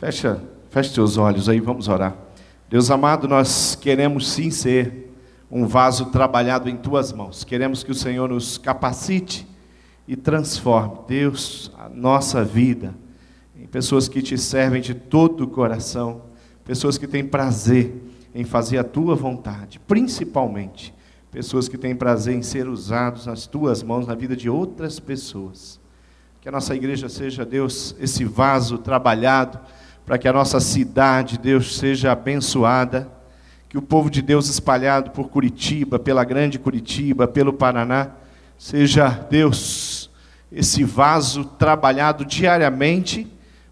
Fecha, fecha seus olhos aí, vamos orar. Deus amado, nós queremos sim ser um vaso trabalhado em tuas mãos. Queremos que o Senhor nos capacite e transforme, Deus, a nossa vida em pessoas que te servem de todo o coração, pessoas que têm prazer em fazer a tua vontade, principalmente pessoas que têm prazer em ser usados nas tuas mãos na vida de outras pessoas. Que a nossa igreja seja, Deus, esse vaso trabalhado para que a nossa cidade, Deus, seja abençoada. Que o povo de Deus espalhado por Curitiba, pela grande Curitiba, pelo Paraná, seja, Deus, esse vaso trabalhado diariamente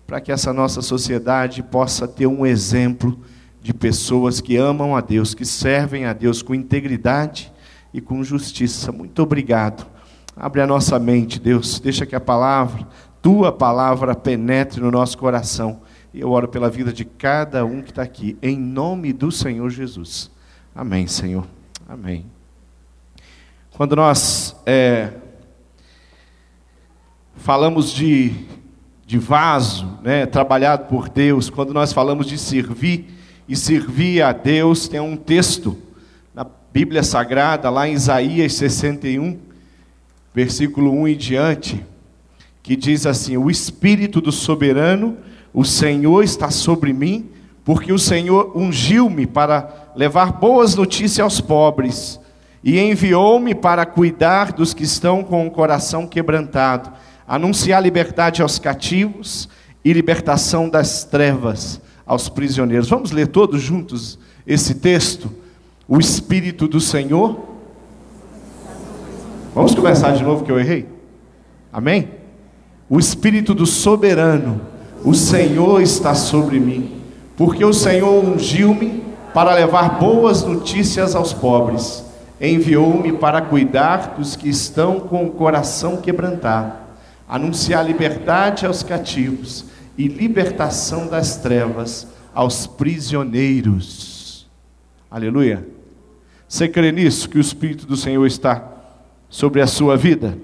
para que essa nossa sociedade possa ter um exemplo de pessoas que amam a Deus, que servem a Deus com integridade e com justiça. Muito obrigado. Abre a nossa mente, Deus, deixa que a palavra, tua palavra, penetre no nosso coração. Eu oro pela vida de cada um que está aqui, em nome do Senhor Jesus. Amém, Senhor. Amém. Quando nós é, falamos de, de vaso, né, trabalhado por Deus, quando nós falamos de servir, e servir a Deus, tem um texto na Bíblia Sagrada, lá em Isaías 61, versículo 1 em diante, que diz assim: O Espírito do soberano, o Senhor está sobre mim, porque o Senhor ungiu-me para levar boas notícias aos pobres, e enviou-me para cuidar dos que estão com o coração quebrantado, anunciar liberdade aos cativos e libertação das trevas aos prisioneiros. Vamos ler todos juntos esse texto? O Espírito do Senhor. Vamos começar de novo que eu errei? Amém? O Espírito do Soberano, o Senhor está sobre mim, porque o Senhor ungiu-me para levar boas notícias aos pobres, enviou-me para cuidar dos que estão com o coração quebrantado, anunciar liberdade aos cativos e libertação das trevas aos prisioneiros. Aleluia. Você crê nisso, que o Espírito do Senhor está sobre a sua vida?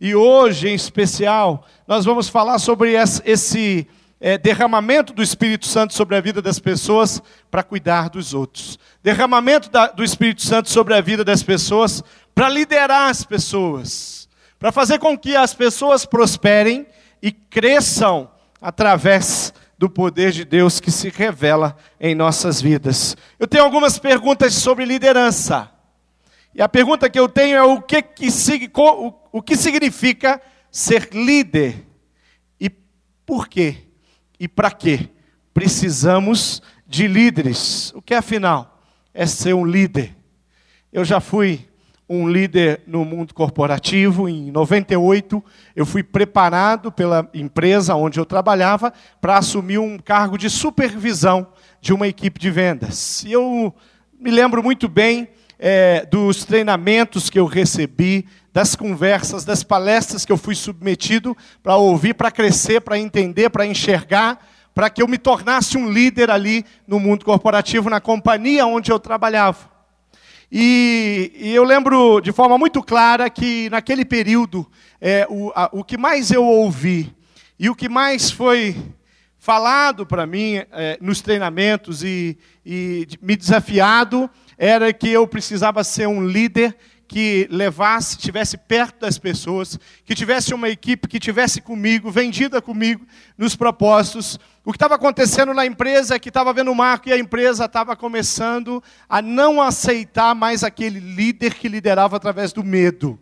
E hoje, em especial, nós vamos falar sobre esse é, derramamento do Espírito Santo sobre a vida das pessoas para cuidar dos outros. Derramamento da, do Espírito Santo sobre a vida das pessoas para liderar as pessoas. Para fazer com que as pessoas prosperem e cresçam através do poder de Deus que se revela em nossas vidas. Eu tenho algumas perguntas sobre liderança. E a pergunta que eu tenho é o que, que, o que significa ser líder? E por quê? E para quê? Precisamos de líderes. O que afinal é ser um líder? Eu já fui um líder no mundo corporativo. Em 98, eu fui preparado pela empresa onde eu trabalhava para assumir um cargo de supervisão de uma equipe de vendas. E eu me lembro muito bem é, dos treinamentos que eu recebi, das conversas, das palestras que eu fui submetido para ouvir, para crescer, para entender, para enxergar, para que eu me tornasse um líder ali no mundo corporativo, na companhia onde eu trabalhava. E, e, eu lembro de forma muito clara que naquele período, é, o, a, o que mais eu ouvi e o que mais foi falado para mim é, nos treinamentos e, e me desafiado era que eu precisava ser um líder que levasse, estivesse perto das pessoas, que tivesse uma equipe que tivesse comigo, vendida comigo nos propósitos. O que estava acontecendo na empresa é que estava vendo o marco e a empresa estava começando a não aceitar mais aquele líder que liderava através do medo.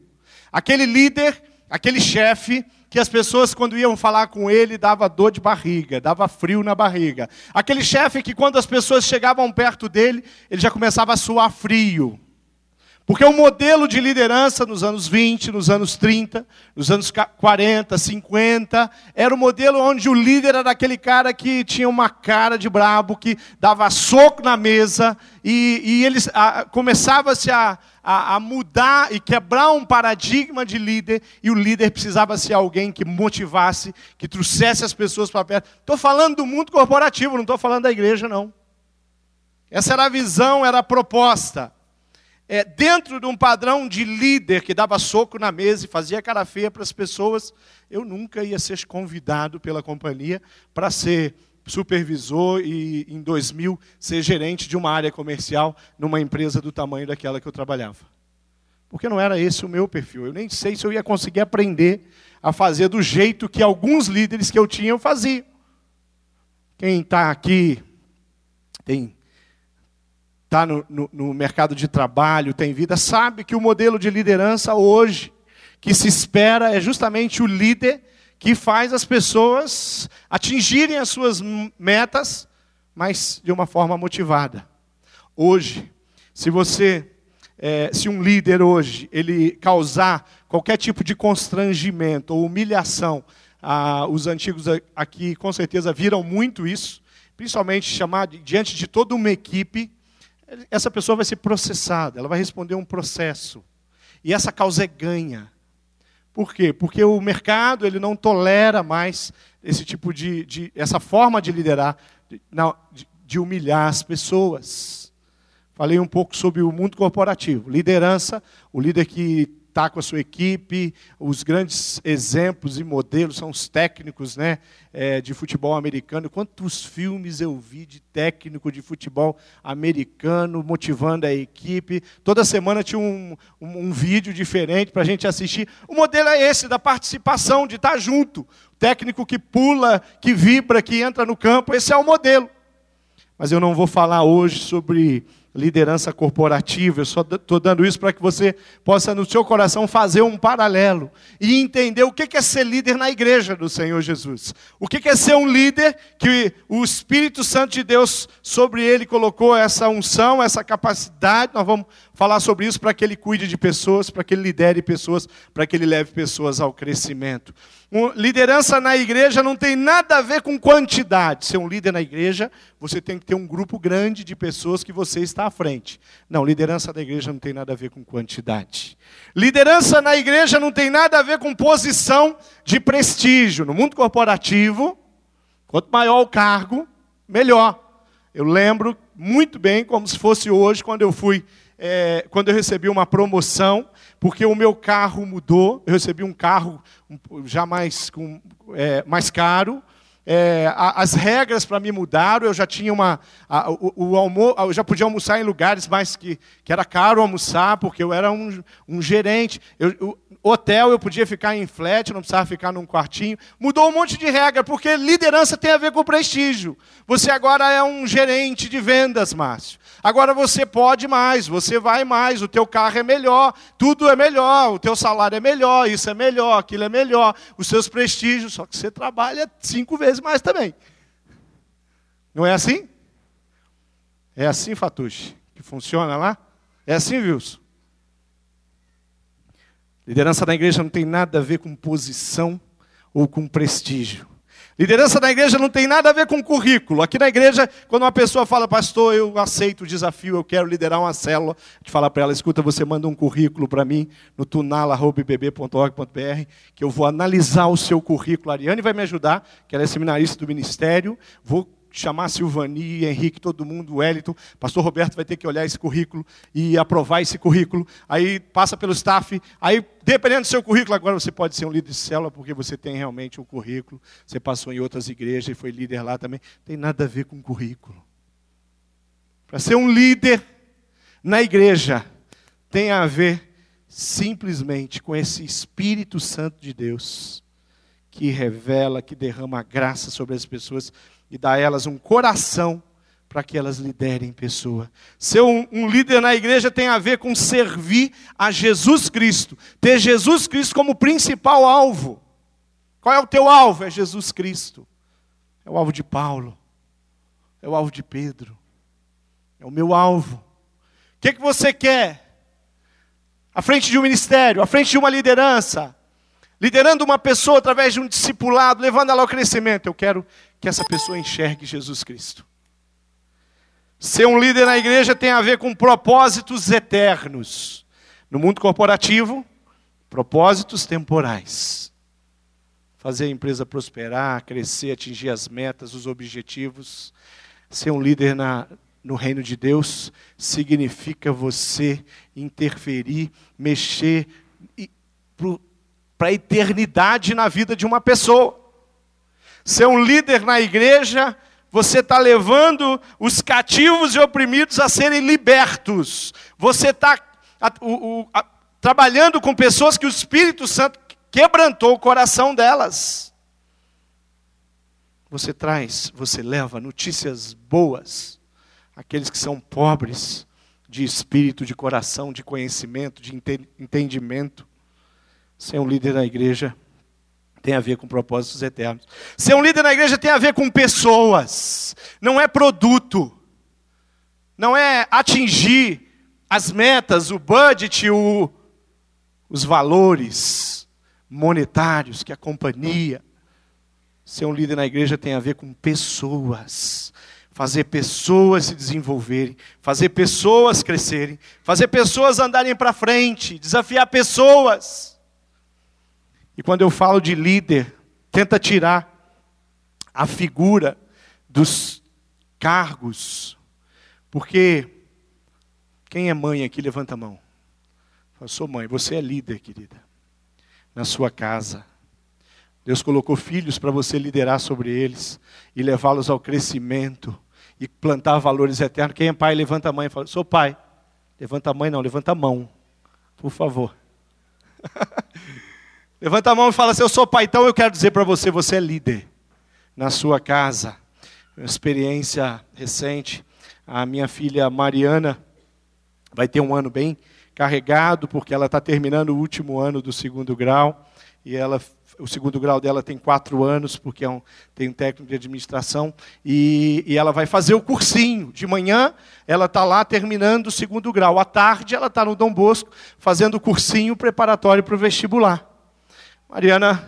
Aquele líder, aquele chefe que as pessoas, quando iam falar com ele, dava dor de barriga, dava frio na barriga. Aquele chefe que, quando as pessoas chegavam perto dele, ele já começava a suar frio. Porque o modelo de liderança nos anos 20, nos anos 30, nos anos 40, 50, era o modelo onde o líder era aquele cara que tinha uma cara de brabo, que dava soco na mesa, e, e eles começava-se a, a, a, mudar e quebrar um paradigma de líder, e o líder precisava ser alguém que motivasse, que trouxesse as pessoas para perto. Estou falando do mundo corporativo, não estou falando da igreja, não. Essa era a visão, era a proposta é, dentro de um padrão de líder que dava soco na mesa e fazia cara feia para as pessoas, eu nunca ia ser convidado pela companhia para ser supervisor e, em 2000, ser gerente de uma área comercial numa empresa do tamanho daquela que eu trabalhava. Porque não era esse o meu perfil. Eu nem sei se eu ia conseguir aprender a fazer do jeito que alguns líderes que eu tinha faziam. Quem está aqui, tem está no, no, no, mercado de trabalho, tem vida, sabe que o modelo de liderança hoje que se espera é justamente o líder que faz as pessoas atingirem as suas metas, mas de uma forma motivada. Hoje, se você, é, se um líder hoje, ele causar qualquer tipo de constrangimento ou humilhação, ah, os antigos aqui com certeza viram muito isso, principalmente chamar diante de toda uma equipe, essa pessoa vai ser processada, ela vai responder um processo. E essa causa é ganha. Por quê? Porque o mercado ele não tolera mais esse tipo de, de essa forma de liderar, de, de humilhar as pessoas. Falei um pouco sobre o mundo corporativo. Liderança, o líder que está com a sua equipe. Os grandes exemplos e modelos são os técnicos né, é, de futebol americano. Quantos filmes eu vi de técnico de futebol americano motivando a equipe? Toda semana tinha um, um, um vídeo diferente para a gente assistir. O modelo é esse, da participação, de estar tá junto. O técnico que pula, que vibra, que entra no campo. Esse é o modelo. Mas eu não vou falar hoje sobre liderança corporativa. Eu só estou dando isso para que você possa, no seu coração, fazer um paralelo e entender o que é ser líder na igreja do Senhor Jesus. O que é ser um líder que o Espírito Santo de Deus sobre ele colocou essa unção, essa capacidade. Nós vamos falar sobre isso para que ele cuide de pessoas, para que ele lidere pessoas, para que ele leve pessoas ao crescimento. Liderança na igreja não tem nada a ver com quantidade. Ser um líder na igreja, você tem que ter um grupo grande de pessoas que você está à frente. Não, liderança da igreja não tem nada a ver com quantidade. Liderança na igreja não tem nada a ver com posição de prestígio. No mundo corporativo, quanto maior o cargo, melhor. Eu lembro muito bem, como se fosse hoje, quando eu fui, é, quando eu recebi uma promoção porque o meu carro mudou, eu recebi um carro já mais, com, é, mais caro, é, as regras para me mudaram, eu já tinha uma. A, o, o almo, eu já podia almoçar em lugares mais que, que era caro almoçar, porque eu era um, um gerente. Eu, o hotel eu podia ficar em flat, não precisava ficar num quartinho. Mudou um monte de regra, porque liderança tem a ver com prestígio. Você agora é um gerente de vendas, Márcio. Agora você pode mais, você vai mais, o teu carro é melhor, tudo é melhor, o teu salário é melhor, isso é melhor, aquilo é melhor, os seus prestígios, só que você trabalha cinco vezes mais também. Não é assim? É assim, Fatuche, que funciona lá? É assim, Wilson? Liderança da igreja não tem nada a ver com posição ou com prestígio. Liderança na igreja não tem nada a ver com currículo. Aqui na igreja, quando uma pessoa fala, pastor, eu aceito o desafio, eu quero liderar uma célula, de falar para ela, escuta, você manda um currículo para mim no tunala.bb.org.br, que eu vou analisar o seu currículo. A Ariane vai me ajudar, que ela é seminarista do ministério, vou chamar Silvani, Henrique, todo mundo, Wellington, pastor Roberto vai ter que olhar esse currículo e aprovar esse currículo. Aí passa pelo staff, aí dependendo do seu currículo, agora você pode ser um líder de célula porque você tem realmente um currículo. Você passou em outras igrejas e foi líder lá também. Tem nada a ver com currículo. Para ser um líder na igreja tem a ver simplesmente com esse Espírito Santo de Deus que revela, que derrama graça sobre as pessoas e dá a elas um coração para que elas liderem pessoa. Ser um, um, líder na igreja tem a ver com servir a Jesus Cristo, ter Jesus Cristo como principal alvo. Qual é o teu alvo? É Jesus Cristo. É o alvo de Paulo, é o alvo de Pedro, é o meu alvo. O que, que você quer? À frente de um ministério, à frente de uma liderança, liderando uma pessoa através de um discipulado, levando ela ao crescimento. Eu quero que essa pessoa enxergue Jesus Cristo. Ser um líder na igreja tem a ver com propósitos eternos. No mundo corporativo, propósitos temporais. Fazer a empresa prosperar, crescer, atingir as metas, os objetivos. Ser um líder na, no reino de Deus significa você interferir, mexer para a eternidade na vida de uma pessoa. Ser um líder na igreja você está levando os cativos e oprimidos a serem libertos. Você está trabalhando com pessoas que o Espírito Santo quebrantou o coração delas. Você traz, você leva notícias boas àqueles que são pobres de espírito, de coração, de conhecimento, de entendimento. Ser um líder na igreja tem a ver com propósitos eternos. Ser um líder na igreja tem a ver com pessoas, não é produto, não é atingir as metas, o budget, o, os valores monetários que a companhia. Ser um líder na igreja tem a ver com pessoas. Fazer pessoas se desenvolverem, fazer pessoas crescerem, fazer pessoas andarem para frente, desafiar pessoas. E quando eu falo de líder, tenta tirar a figura dos cargos, porque quem é mãe aqui, levanta a mão. Sou mãe, você é líder, querida, na sua casa. Deus colocou filhos para você liderar sobre eles e levá-los ao crescimento e plantar valores eternos. Quem é pai, levanta a mão e fala: Sou pai. Levanta a mão, não, levanta a mão, por favor. levanta a mão e fala assim: Eu sou pai, então eu quero dizer para você: você é líder na sua casa. Uma experiência recente. A minha filha Mariana vai ter um ano bem carregado, porque ela está terminando o último ano do segundo grau, e ela, o segundo grau dela tem quatro anos, porque é um, tem um técnico de administração, e, e ela vai fazer o cursinho. De manhã, ela está lá terminando o segundo grau. À tarde, ela está no Dom Bosco, fazendo o cursinho preparatório para o vestibular. Mariana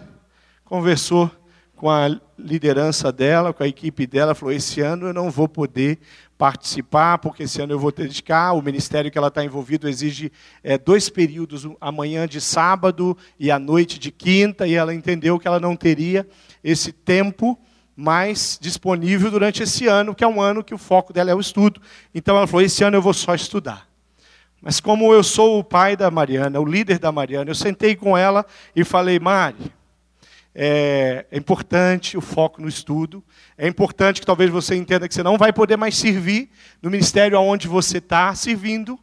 conversou com a liderança dela, com a equipe dela, falou: esse ano eu não vou poder participar, porque esse ano eu vou dedicar. O ministério que ela está envolvido exige é, dois períodos, a manhã de sábado e a noite de quinta, e ela entendeu que ela não teria esse tempo mais disponível durante esse ano, que é um ano que o foco dela é o estudo. Então ela falou: esse ano eu vou só estudar. Mas como eu sou o pai da Mariana, o líder da Mariana, eu sentei com ela e falei: Mari, é, é, importante o foco no estudo. É importante que talvez você entenda que você não vai poder mais servir no ministério aonde você está servindo,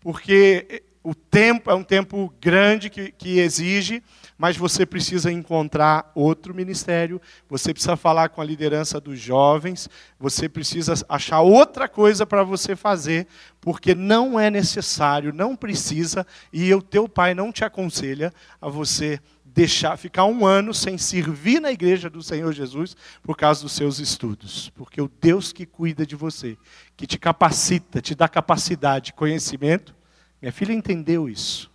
porque o tempo é um tempo grande que, que exige, mas você precisa encontrar outro ministério, você precisa falar com a liderança dos jovens, você precisa achar outra coisa para você fazer, porque não é necessário, não precisa, e o teu pai não te aconselha a você deixar ficar um ano sem servir na igreja do Senhor Jesus por causa dos seus estudos. Porque o Deus que cuida de você, que te capacita, te dá capacidade, conhecimento, minha filha entendeu isso.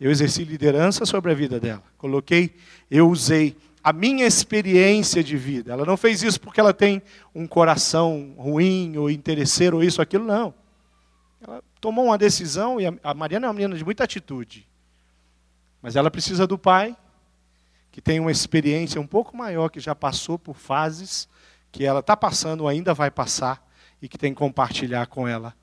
Eu exerci liderança sobre a vida dela. Coloquei, eu usei a minha experiência de vida. Ela não fez isso porque ela tem um coração ruim ou interesseiro ou isso aquilo, não. Ela tomou uma decisão e a Mariana é uma menina de muita atitude. Mas ela precisa do pai, que tem uma experiência um pouco maior, que já passou por fases que ela está passando, ainda vai passar, e que tem que compartilhar com ela.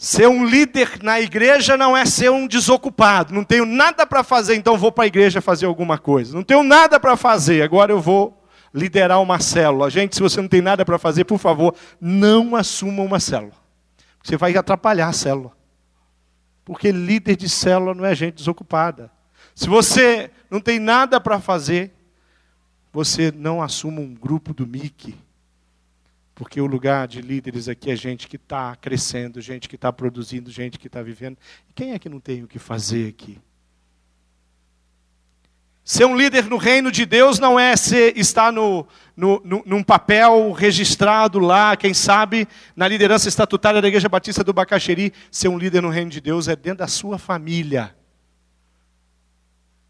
Ser um líder na igreja não é ser um desocupado. Não tenho nada para fazer, então vou para a igreja fazer alguma coisa. Não tenho nada para fazer, agora eu vou liderar uma célula. Gente, se você não tem nada para fazer, por favor, não assuma uma célula. Você vai atrapalhar a célula. Porque líder de célula não é gente desocupada. Se você não tem nada para fazer, você não assuma um grupo do MIC. Porque o lugar de líderes aqui é gente que está crescendo, gente que está produzindo, gente que está vivendo. E quem é que não tem o que fazer aqui? Ser um líder no reino de Deus não é ser, estar no, no, no, num papel registrado lá, quem sabe, na liderança estatutária da Igreja Batista do Bacaxeri. Ser um líder no reino de Deus é dentro da sua família.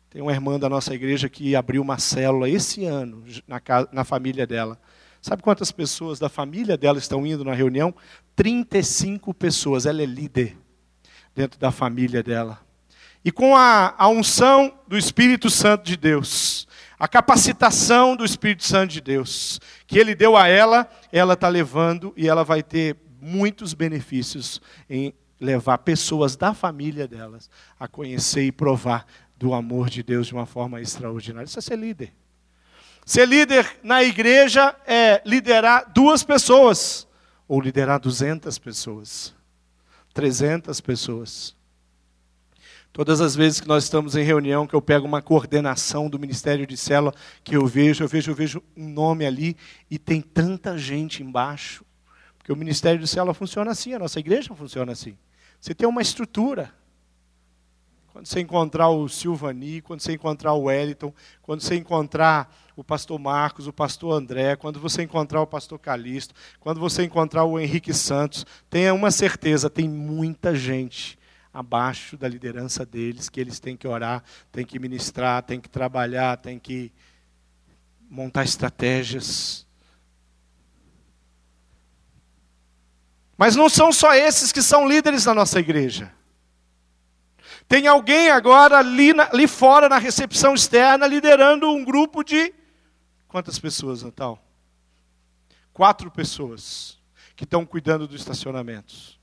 Tem uma irmã da nossa igreja que abriu uma célula esse ano na, na família dela. Sabe quantas pessoas da família dela estão indo na reunião? 35 pessoas. Ela é líder dentro da família dela e com a, a unção do Espírito Santo de Deus, a capacitação do Espírito Santo de Deus, que Ele deu a ela, ela está levando e ela vai ter muitos benefícios em levar pessoas da família delas a conhecer e provar do amor de Deus de uma forma extraordinária. Isso é ser líder. Ser líder na igreja é liderar duas pessoas, ou liderar 200 pessoas, 300 pessoas. Todas as vezes que nós estamos em reunião, que eu pego uma coordenação do Ministério de Célula, que eu vejo, eu vejo, eu vejo um nome ali e tem tanta gente embaixo. Porque o Ministério de Célula funciona assim, a nossa igreja funciona assim. Você tem uma estrutura. Quando você encontrar o Silvani, quando você encontrar o Wellington, quando você encontrar o pastor Marcos, o pastor André, quando você encontrar o pastor Calixto, quando você encontrar o Henrique Santos, tenha uma certeza, tem muita gente abaixo da liderança deles, que eles têm que orar, têm que ministrar, têm que trabalhar, têm que montar estratégias. Mas não são só esses que são líderes na nossa igreja. Tem alguém agora ali, na, ali fora na recepção externa liderando um grupo de. Quantas pessoas, Natal? Quatro pessoas que estão cuidando dos estacionamentos.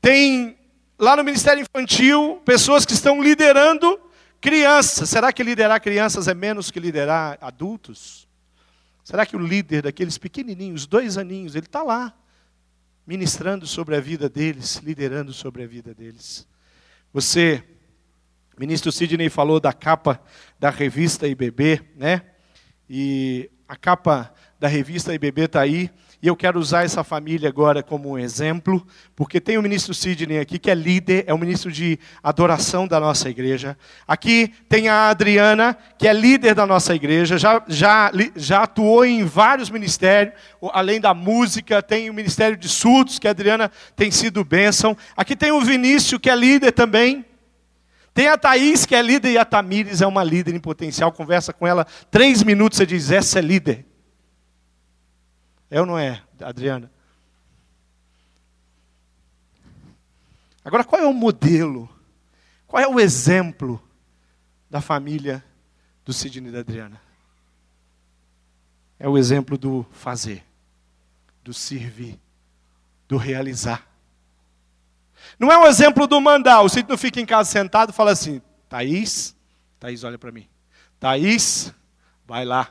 Tem lá no Ministério Infantil pessoas que estão liderando crianças. Será que liderar crianças é menos que liderar adultos? Será que o líder daqueles pequenininhos, dois aninhos, ele está lá, ministrando sobre a vida deles, liderando sobre a vida deles? Você, ministro Sidney falou da capa da revista IBB, né? E a capa da revista IBB está aí. E eu quero usar essa família agora como um exemplo, porque tem o ministro Sidney aqui, que é líder, é o ministro de adoração da nossa igreja. Aqui tem a Adriana, que é líder da nossa igreja, já, já, já atuou em vários ministérios, além da música, tem o ministério de surdos, que a Adriana tem sido bênção. Aqui tem o Vinícius, que é líder também. Tem a Thaís, que é líder, e a Tamires é uma líder em potencial. Conversa com ela três minutos, você diz: essa é líder. É ou não é, Adriana? Agora, qual é o modelo? Qual é o exemplo da família do Sidney e da Adriana? É o exemplo do fazer, do servir, do realizar. Não é um exemplo do mandar. O Cid não fica em casa sentado e fala assim: Thaís, Thaís, olha para mim. Thaís, vai lá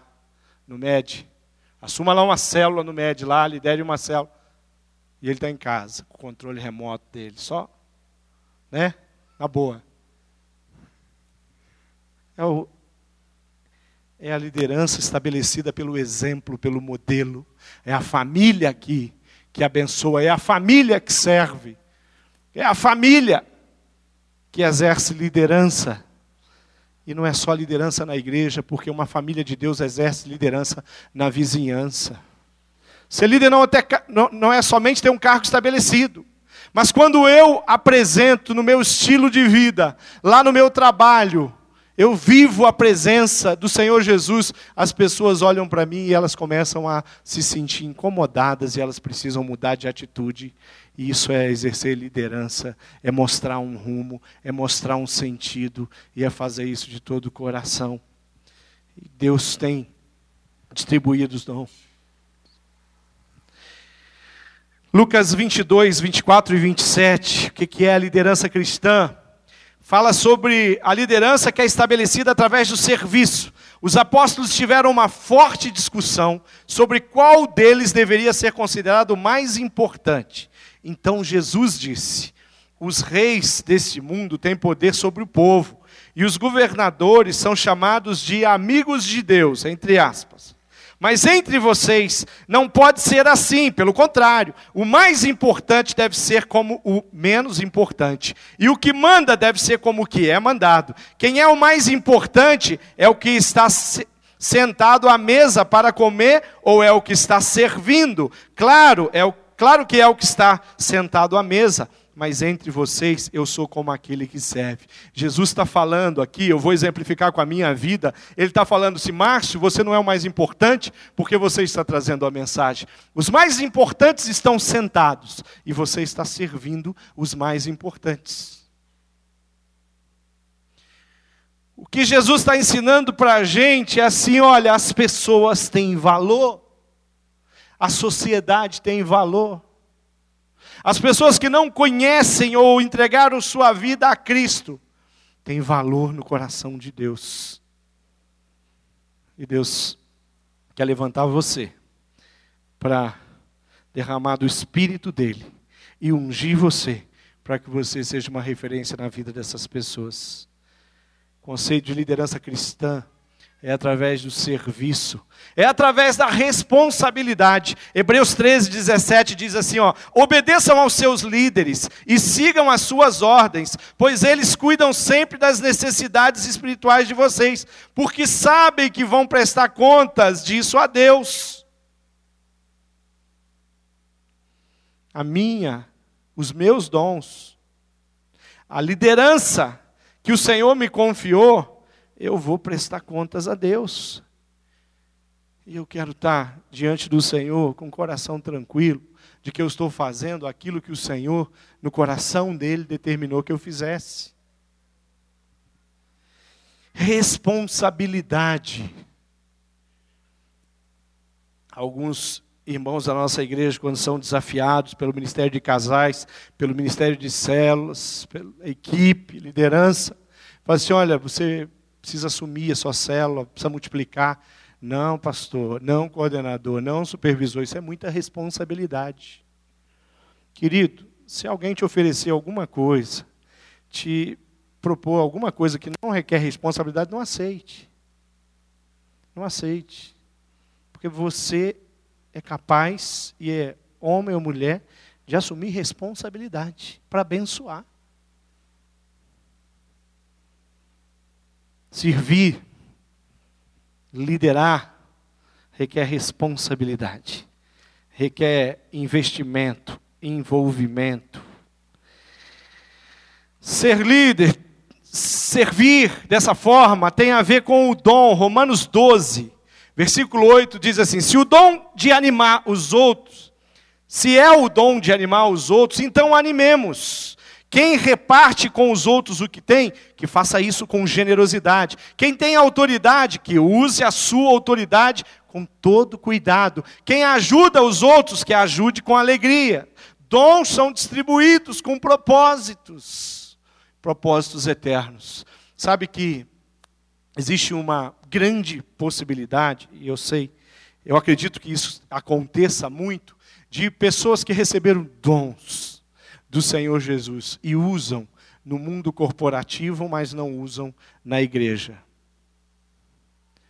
no MED. Assuma lá uma célula no MED, lá, lidere uma célula. E ele está em casa, com o controle remoto dele. Só, né? Na boa. É, o, é a liderança estabelecida pelo exemplo, pelo modelo. É a família aqui que abençoa, é a família que serve. É a família que exerce liderança. E não é só liderança na igreja, porque uma família de Deus exerce liderança na vizinhança. Ser líder não, até, não, não é somente ter um cargo estabelecido, mas quando eu apresento no meu estilo de vida, lá no meu trabalho, eu vivo a presença do Senhor Jesus, as pessoas olham para mim e elas começam a se sentir incomodadas e elas precisam mudar de atitude. E isso é exercer liderança, é mostrar um rumo, é mostrar um sentido e é fazer isso de todo o coração. E Deus tem distribuído os dons. Lucas 22, 24 e 27, o que é a liderança cristã? fala sobre a liderança que é estabelecida através do serviço. Os apóstolos tiveram uma forte discussão sobre qual deles deveria ser considerado mais importante. Então Jesus disse: Os reis deste mundo têm poder sobre o povo, e os governadores são chamados de amigos de Deus, entre aspas. Mas entre vocês não pode ser assim, pelo contrário, o mais importante deve ser como o menos importante, e o que manda deve ser como o que é mandado. Quem é o mais importante é o que está sentado à mesa para comer ou é o que está servindo? Claro, é o, claro que é o que está sentado à mesa mas entre vocês eu sou como aquele que serve. Jesus está falando aqui, eu vou exemplificar com a minha vida. Ele está falando se Márcio, você não é o mais importante, porque você está trazendo a mensagem. Os mais importantes estão sentados e você está servindo os mais importantes. O que Jesus está ensinando para a gente é assim: olha, as pessoas têm valor, a sociedade tem valor. As pessoas que não conhecem ou entregaram sua vida a Cristo têm valor no coração de Deus. E Deus quer levantar você para derramar do Espírito dele e ungir você para que você seja uma referência na vida dessas pessoas. O conceito de liderança cristã é através do serviço, é através da responsabilidade. Hebreus 13, 17 diz assim: ó, obedeçam aos seus líderes e sigam as suas ordens, pois eles cuidam sempre das necessidades espirituais de vocês, porque sabem que vão prestar contas disso a Deus. A minha os meus dons, a liderança que o Senhor me confiou, eu vou prestar contas a Deus. E eu quero estar diante do Senhor com o coração tranquilo, de que eu estou fazendo aquilo que o Senhor, no coração dele, determinou que eu fizesse. Responsabilidade. Alguns irmãos da nossa igreja, quando são desafiados pelo ministério de casais, pelo ministério de células, pela equipe, liderança, falam assim: olha, você precisa assumir a sua célula, precisa multiplicar. Não, pastor, não, coordenador, não, supervisor, isso é muita responsabilidade. Querido, se alguém te oferecer alguma coisa, te propor alguma coisa que não requer responsabilidade, não aceite. Não aceite. Porque você é capaz, e é homem ou mulher, de assumir responsabilidade para abençoar. Servir, liderar, requer responsabilidade, requer investimento, envolvimento. Ser líder, servir dessa forma, tem a ver com o dom. Romanos 12, Versículo 8 diz assim: Se o dom de animar os outros, se é o dom de animar os outros, então animemos. Quem reparte com os outros o que tem, que faça isso com generosidade. Quem tem autoridade, que use a sua autoridade com todo cuidado. Quem ajuda os outros, que ajude com alegria. Dons são distribuídos com propósitos, propósitos eternos. Sabe que existe uma grande possibilidade, e eu sei, eu acredito que isso aconteça muito, de pessoas que receberam dons do Senhor Jesus e usam no mundo corporativo, mas não usam na igreja.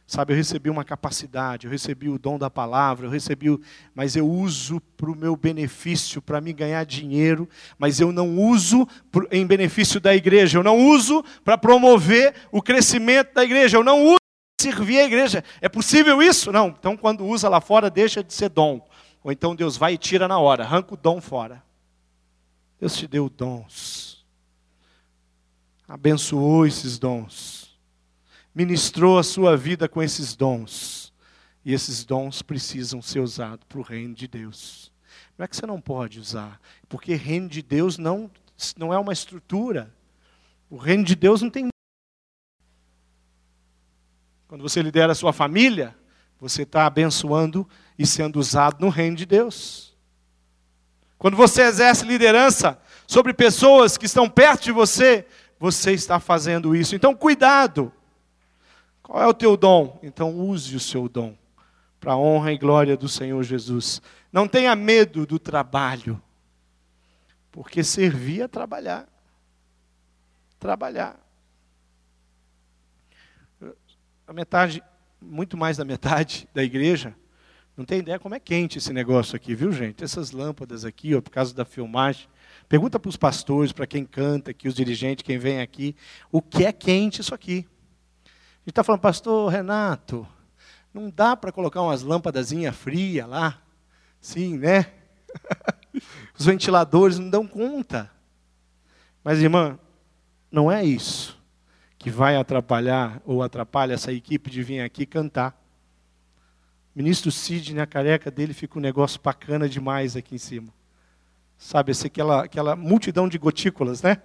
Sabe, eu recebi uma capacidade, eu recebi o dom da palavra, eu recebi, o, mas eu uso para o meu benefício, para me ganhar dinheiro, mas eu não uso em benefício da igreja, eu não uso para promover o crescimento da igreja, eu não uso para servir a igreja. É possível isso? Não. Então, quando usa lá fora, deixa de ser dom. Ou então Deus vai e tira na hora, arranca o dom fora. Deus te deu dons, abençoou esses dons ministrou a sua vida com esses dons. E esses dons precisam ser usados para o reino de Deus. Não é que você não pode usar, porque reino de Deus não, não é uma estrutura. O reino de Deus não tem. Quando você lidera a sua família, você está abençoando e sendo usado no reino de Deus. Quando você exerce liderança sobre pessoas que estão perto de você, você está fazendo isso. Então, cuidado. Qual é o teu dom? Então use o seu dom para a honra e glória do Senhor Jesus. Não tenha medo do trabalho, porque servir é trabalhar. Trabalhar. A metade, muito mais da metade da igreja, não tem ideia como é quente esse negócio aqui, viu, gente? Essas lâmpadas aqui, ó, por causa da filmagem. Pergunta para os pastores, para quem canta aqui, os dirigentes, quem vem aqui, o que é quente isso aqui gente está falando, pastor Renato, não dá para colocar umas lâmpadazinhas frias lá? Sim, né? Os ventiladores não dão conta. Mas, irmã, não é isso que vai atrapalhar ou atrapalha essa equipe de vir aqui cantar. Ministro Sidney, a careca dele fica um negócio bacana demais aqui em cima. Sabe, essa, aquela, aquela multidão de gotículas, né?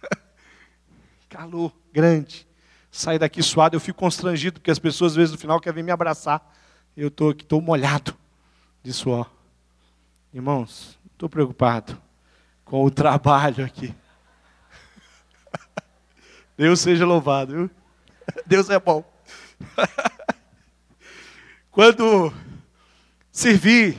Calor grande sair daqui suado, eu fico constrangido, porque as pessoas, às vezes, no final, querem me abraçar. Eu estou aqui, estou molhado de suor. Irmãos, estou preocupado com o trabalho aqui. Deus seja louvado, viu? Deus é bom. Quando servir,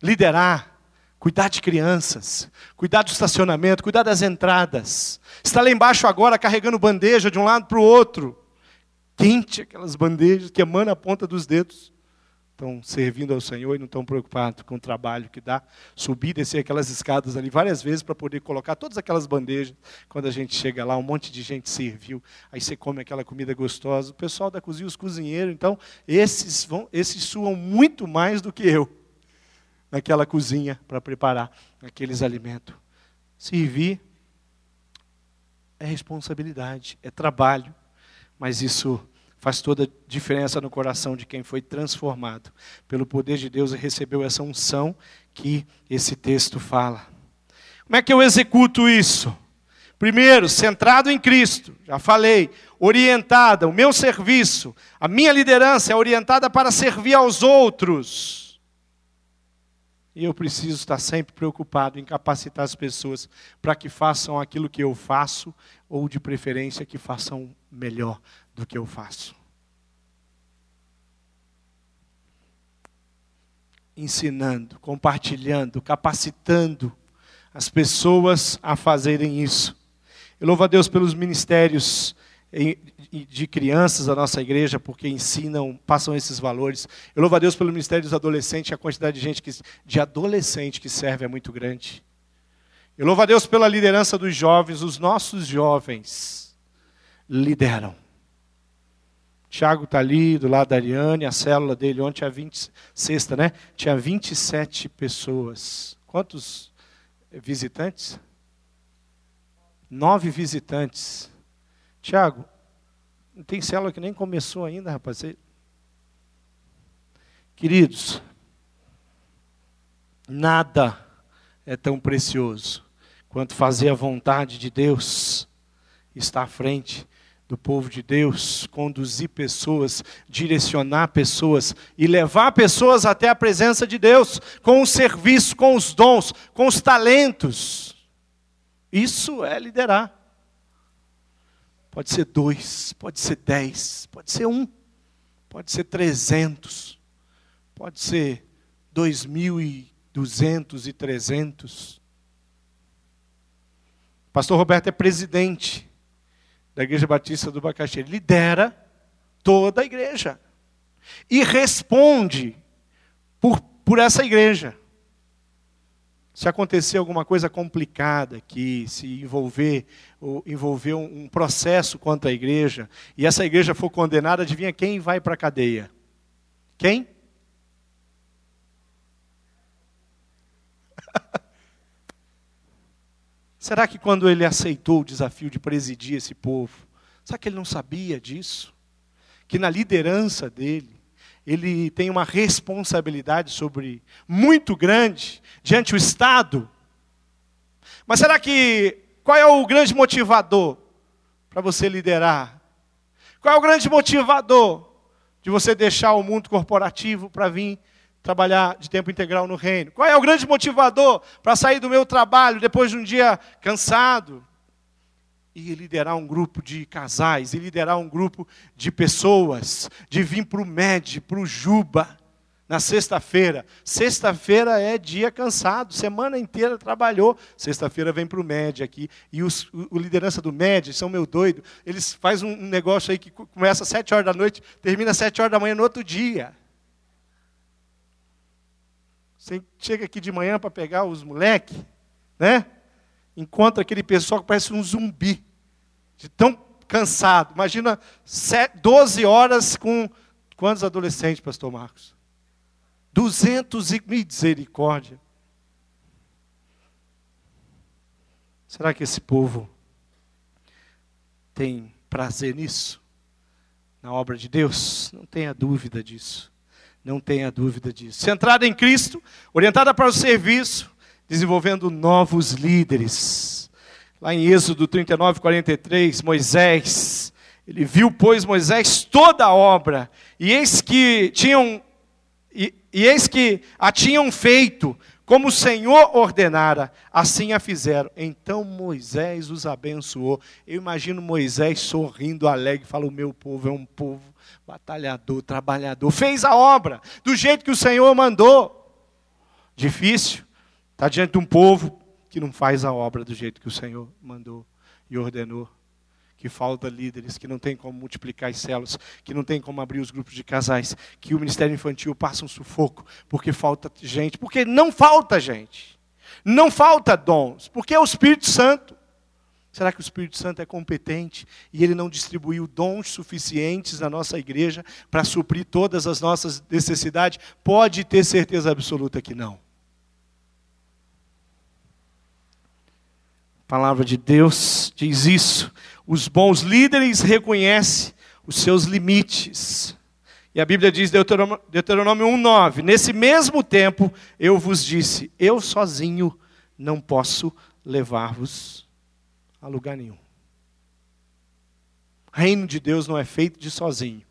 liderar, cuidar de crianças, cuidar do estacionamento, cuidar das entradas. Está lá embaixo agora carregando bandeja de um lado para o outro. Quente aquelas bandejas, queimando a ponta dos dedos estão servindo ao Senhor e não estão preocupados com o trabalho que dá, subir descer aquelas escadas ali várias vezes para poder colocar todas aquelas bandejas. Quando a gente chega lá, um monte de gente serviu, aí você come aquela comida gostosa. O pessoal da cozinha, os cozinheiros, então, esses, vão, esses suam muito mais do que eu naquela cozinha para preparar aqueles alimentos. Servir é responsabilidade, é trabalho, mas isso faz toda a diferença no coração de quem foi transformado pelo poder de Deus e recebeu essa unção que esse texto fala. Como é que eu executo isso? Primeiro, centrado em Cristo, já falei, orientada, o meu serviço, a minha liderança é orientada para servir aos outros. E eu preciso estar sempre preocupado em capacitar as pessoas para que façam aquilo que eu faço, ou de preferência que façam melhor do que eu faço. Ensinando, compartilhando, capacitando as pessoas a fazerem isso. Eu louvo a Deus pelos ministérios de crianças da nossa igreja, porque ensinam, passam esses valores. Eu louvo a Deus pelo ministério dos adolescentes, a quantidade de gente que, de adolescente que serve é muito grande. Eu louvo a Deus pela liderança dos jovens, os nossos jovens lideram. Tiago está ali, do lado da Ariane, a célula dele ontem tinha 20, sexta, né? Tinha 27 pessoas. Quantos visitantes? Nove visitantes. Tiago, não tem célula que nem começou ainda, rapaz. Queridos, nada é tão precioso quanto fazer a vontade de Deus, estar à frente do povo de Deus, conduzir pessoas, direcionar pessoas e levar pessoas até a presença de Deus, com o serviço, com os dons, com os talentos. Isso é liderar. Pode ser dois, pode ser dez, pode ser um, pode ser trezentos, pode ser dois mil e duzentos e trezentos. Pastor Roberto é presidente da Igreja Batista do Bacaxi. Ele lidera toda a igreja e responde por, por essa igreja. Se acontecer alguma coisa complicada aqui, se envolver, envolver um processo contra a igreja, e essa igreja for condenada, adivinha quem vai para a cadeia? Quem? Será que quando ele aceitou o desafio de presidir esse povo, será que ele não sabia disso? Que na liderança dele, ele tem uma responsabilidade sobre muito grande diante do Estado. Mas será que qual é o grande motivador para você liderar? Qual é o grande motivador de você deixar o mundo corporativo para vir trabalhar de tempo integral no reino? Qual é o grande motivador para sair do meu trabalho depois de um dia cansado? E liderar um grupo de casais, e liderar um grupo de pessoas, de vir para o MED, para o Juba, na sexta-feira. Sexta-feira é dia cansado, semana inteira trabalhou. Sexta-feira vem para o MED aqui. E os, o, o, liderança do MED, são meu doido, eles fazem um, negócio aí que começa às sete horas da noite, termina às sete horas da manhã no outro dia. Você chega aqui de manhã para pegar os moleques, né? Encontra aquele pessoal que parece um zumbi, de tão cansado. Imagina 12 horas com quantos adolescentes, pastor Marcos? 200 e misericórdia. Será que esse povo tem prazer nisso? Na obra de Deus? Não tenha dúvida disso. Não tenha dúvida disso. Centrada em Cristo, orientada para o serviço, desenvolvendo novos líderes. Lá em Êxodo 39, 43, Moisés, ele viu, pois, Moisés toda a obra, e eis que tinham, e, eis que a tinham feito como o Senhor ordenara, assim a fizeram. Então Moisés os abençoou. Eu imagino Moisés sorrindo, alegre, fala: O meu povo é um povo batalhador, trabalhador. Fez a obra do jeito que o Senhor mandou. Difícil, está diante de um povo que não faz a obra do jeito que o Senhor mandou e ordenou que falta líderes, que não tem como multiplicar as células, que não tem como abrir os grupos de casais, que o ministério infantil passa um sufoco, porque falta gente, porque não falta gente, não falta dons, porque é o Espírito Santo. Será que o Espírito Santo é competente e ele não distribuiu dons suficientes na nossa igreja para suprir todas as nossas necessidades? Pode ter certeza absoluta que não. A palavra de Deus diz isso. Os bons líderes reconhecem os seus limites. E a Bíblia diz, Deuteronômio, Deuteronômio 1,9: Nesse mesmo tempo eu vos disse: Eu sozinho não posso levar-vos a lugar nenhum. Reino de Deus não é feito de sozinho.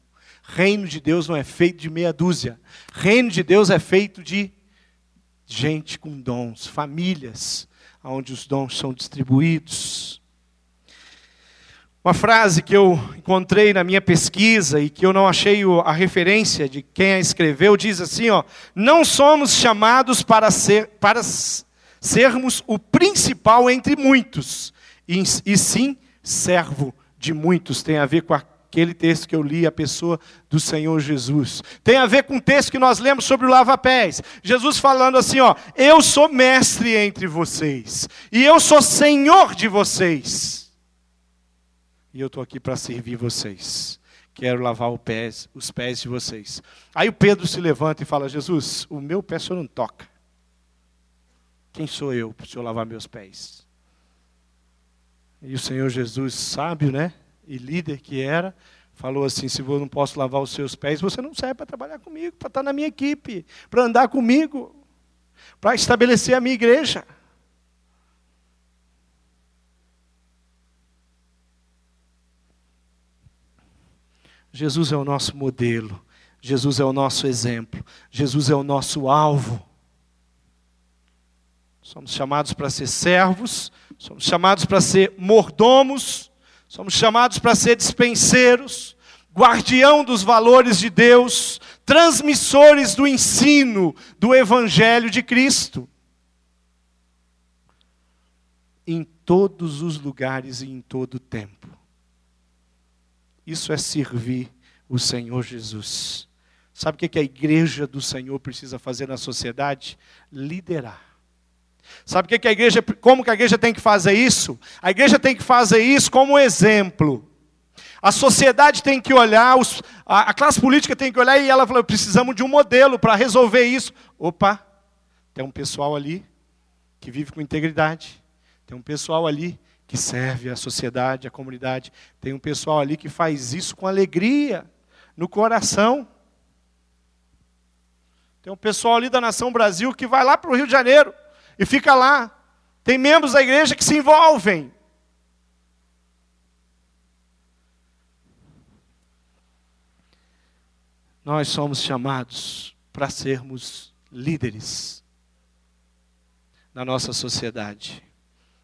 Reino de Deus não é feito de meia dúzia. Reino de Deus é feito de gente com dons, famílias, onde os dons são distribuídos. Uma frase que eu encontrei na minha pesquisa e que eu não achei a referência de quem a escreveu diz assim, ó: "Não somos chamados para ser para sermos o principal entre muitos, e, e sim servo de muitos". Tem a ver com aquele texto que eu li, a pessoa do Senhor Jesus. Tem a ver com o texto que nós lemos sobre o lava-pés. Jesus falando assim, ó: "Eu sou mestre entre vocês, e eu sou senhor de vocês" e eu estou aqui para servir vocês. Quero lavar pés, os pés de vocês. Aí o Pedro se levanta e fala: Jesus, o meu pé o senhor não toca. Quem sou eu para o senhor lavar meus pés? E o Senhor Jesus, sábio, né? E líder que era, falou assim: se eu não posso lavar os seus pés, você não serve para trabalhar comigo, para estar na minha equipe, para andar comigo, para estabelecer a minha igreja. Jesus é o nosso modelo, Jesus é o nosso exemplo, Jesus é o nosso alvo. Somos chamados para ser servos, somos chamados para ser mordomos, somos chamados para ser dispenseiros, guardião dos valores de Deus, transmissores do ensino do Evangelho de Cristo. Em todos os lugares e em todo o tempo. Isso é servir o Senhor Jesus. Sabe o que a igreja do Senhor precisa fazer na sociedade? Liderar. Sabe o que a igreja, como que a igreja tem que fazer isso? A igreja tem que fazer isso como exemplo. A sociedade tem que olhar, os, a, a, classe política tem que olhar e ela fala: precisamos de um modelo para resolver isso. Opa, tem um pessoal ali que vive com integridade, tem um pessoal ali que serve a sociedade, a comunidade. Tem um pessoal ali que faz isso com alegria, no coração. Tem um pessoal ali da Nação Brasil que vai lá para o Rio de Janeiro e fica lá. Tem membros da igreja que se envolvem. Nós somos chamados para sermos líderes na nossa sociedade,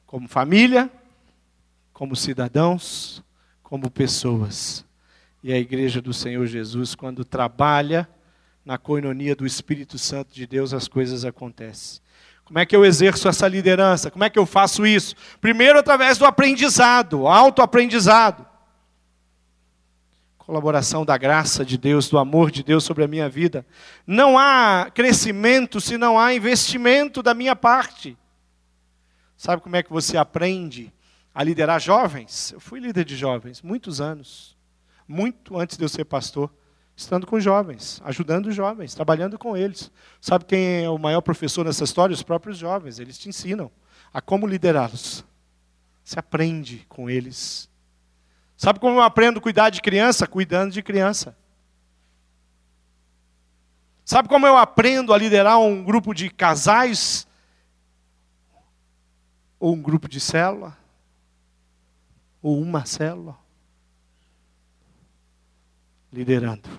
como família, como cidadãos, como pessoas. E a igreja do Senhor Jesus, quando trabalha na coinonia do Espírito Santo de Deus, as coisas acontecem. Como é que eu exerço essa liderança? Como é que eu faço isso? Primeiro, através do aprendizado, autoaprendizado. Colaboração da graça de Deus, do amor de Deus sobre a minha vida. Não há crescimento se não há investimento da minha parte. Sabe como é que você aprende a liderar jovens. Eu fui líder de jovens muitos anos, muito antes de eu ser pastor, estando com jovens, ajudando os jovens, trabalhando com eles. Sabe quem é o maior professor nessa história? Os próprios jovens. Eles te ensinam a como liderá-los. Você aprende com eles. Sabe como eu aprendo a cuidar de criança? Cuidando de criança. Sabe como eu aprendo a liderar um grupo de casais? Ou um grupo de célula? ou uma célula liderando.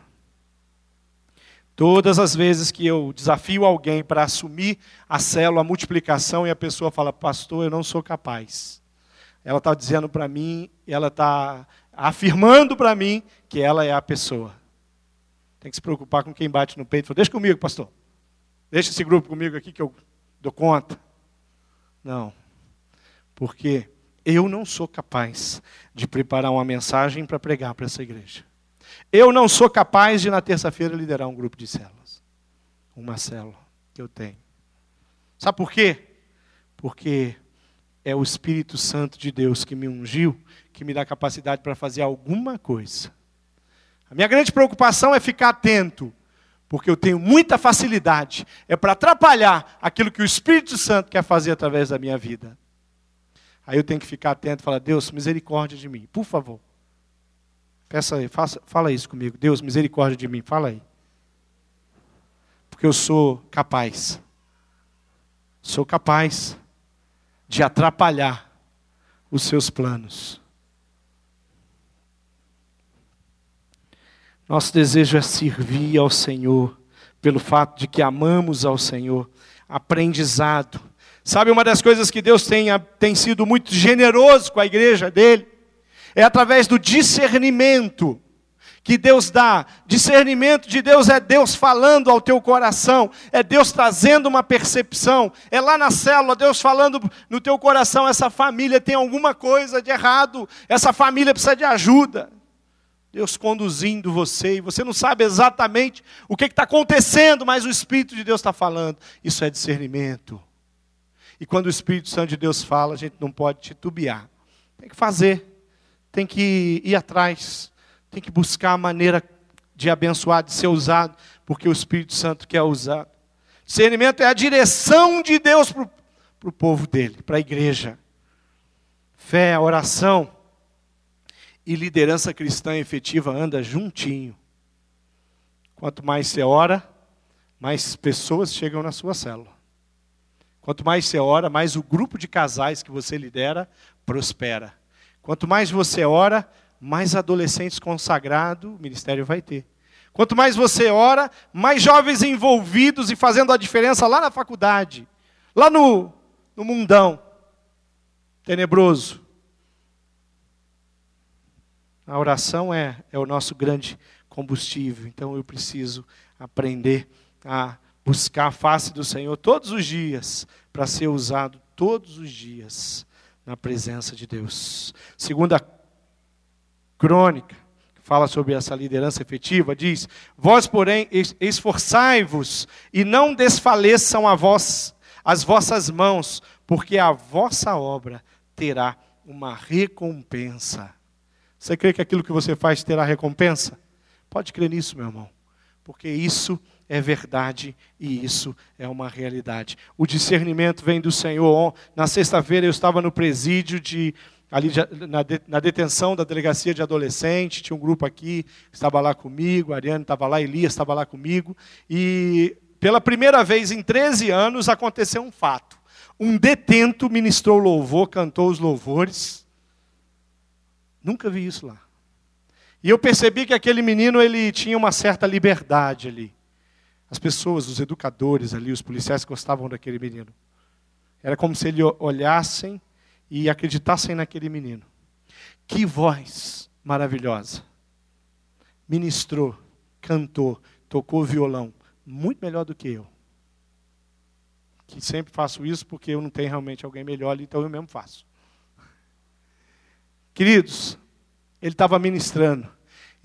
Todas as vezes que eu desafio alguém para assumir a célula, a multiplicação, e a pessoa fala, pastor, eu não sou capaz. Ela está dizendo para mim, ela está afirmando para mim que ela é a pessoa. Tem que se preocupar com quem bate no peito. Fala, Deixa comigo, pastor. Deixa esse grupo comigo aqui que eu dou conta. Não. Porque eu não sou capaz de preparar uma mensagem para pregar para essa igreja. Eu não sou capaz de, na terça-feira, liderar um grupo de células. Uma célula que eu tenho. Sabe por quê? Porque é o Espírito Santo de Deus que me ungiu, que me dá capacidade para fazer alguma coisa. A minha grande preocupação é ficar atento, porque eu tenho muita facilidade, é para atrapalhar aquilo que o Espírito Santo quer fazer através da minha vida. Aí eu tenho que ficar atento e falar: Deus, misericórdia de mim, por favor. Peça aí, faça, fala isso comigo. Deus, misericórdia de mim, fala aí. Porque eu sou capaz. Sou capaz de atrapalhar os seus planos. Nosso desejo é servir ao Senhor, pelo fato de que amamos ao Senhor. Aprendizado. Sabe uma das coisas que Deus tem, tem sido muito generoso com a igreja dele? É através do discernimento que Deus dá. Discernimento de Deus é Deus falando ao teu coração, é Deus trazendo uma percepção. É lá na célula, Deus falando no teu coração: essa família tem alguma coisa de errado, essa família precisa de ajuda. Deus conduzindo você, e você não sabe exatamente o que está acontecendo, mas o Espírito de Deus está falando. Isso é discernimento. E quando o Espírito Santo de Deus fala, a gente não pode titubear. Tem que fazer, tem que ir atrás, tem que buscar a maneira de abençoar, de ser usado, porque o Espírito Santo quer usar. Discernimento é a direção de Deus para o povo dele, para a igreja. Fé, oração e liderança cristã efetiva anda juntinho. Quanto mais você ora, mais pessoas chegam na sua célula. Quanto mais você ora, mais o grupo de casais que você lidera prospera. Quanto mais você ora, mais adolescentes consagrados o ministério vai ter. Quanto mais você ora, mais jovens envolvidos e fazendo a diferença lá na faculdade, lá no, no mundão tenebroso. A oração é, é o nosso grande combustível. Então eu preciso aprender a buscar a face do Senhor todos os dias, para ser usado todos os dias na presença de Deus. Segunda crônica, que fala sobre essa liderança efetiva, diz: Vós, porém, esforçai-vos e não desfaleçam a vós as vossas mãos, porque a vossa obra terá uma recompensa. Você crê que aquilo que você faz terá recompensa? Pode crer nisso, meu irmão, porque isso é verdade e isso é uma realidade. O discernimento vem do Senhor. Na sexta-feira eu estava no presídio de ali na, na, detenção da delegacia de adolescente, tinha um grupo aqui estava lá comigo, Ariane estava lá, Elias estava lá comigo, e pela primeira vez em 13 anos aconteceu um fato. Um detento ministrou louvor, cantou os louvores, Nunca vi isso lá. E eu percebi que aquele menino ele tinha uma certa liberdade ali. As pessoas, os educadores ali, os policiais gostavam daquele menino. Era como se eles olhassem e acreditassem naquele menino. Que voz maravilhosa. Ministrou, cantou, tocou violão, muito melhor do que eu. Que sempre faço isso porque eu não tenho realmente alguém melhor então eu mesmo faço. Queridos, ele estava ministrando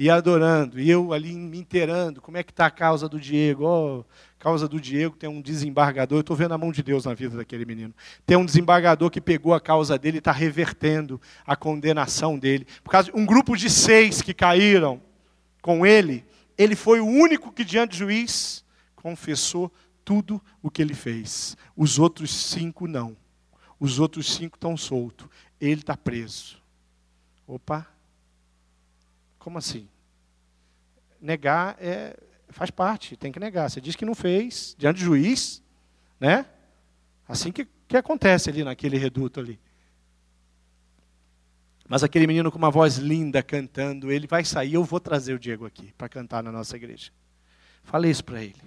e adorando, e eu ali me inteirando, como é que está a causa do Diego? Oh, causa do Diego tem um desembargador, eu estou vendo a mão de Deus na vida daquele menino. Tem um desembargador que pegou a causa dele e está revertendo a condenação dele. Por causa de um grupo de seis que caíram com ele, ele foi o único que diante do juiz confessou tudo o que ele fez. Os outros cinco não. Os outros cinco estão soltos. Ele está preso. Opa, como assim? Negar é, faz parte, tem que negar. Você diz que não fez, diante do juiz, né? Assim que, que acontece ali naquele reduto ali. Mas aquele menino com uma voz linda cantando, ele vai sair, eu vou trazer o Diego aqui para cantar na nossa igreja. Falei isso para ele.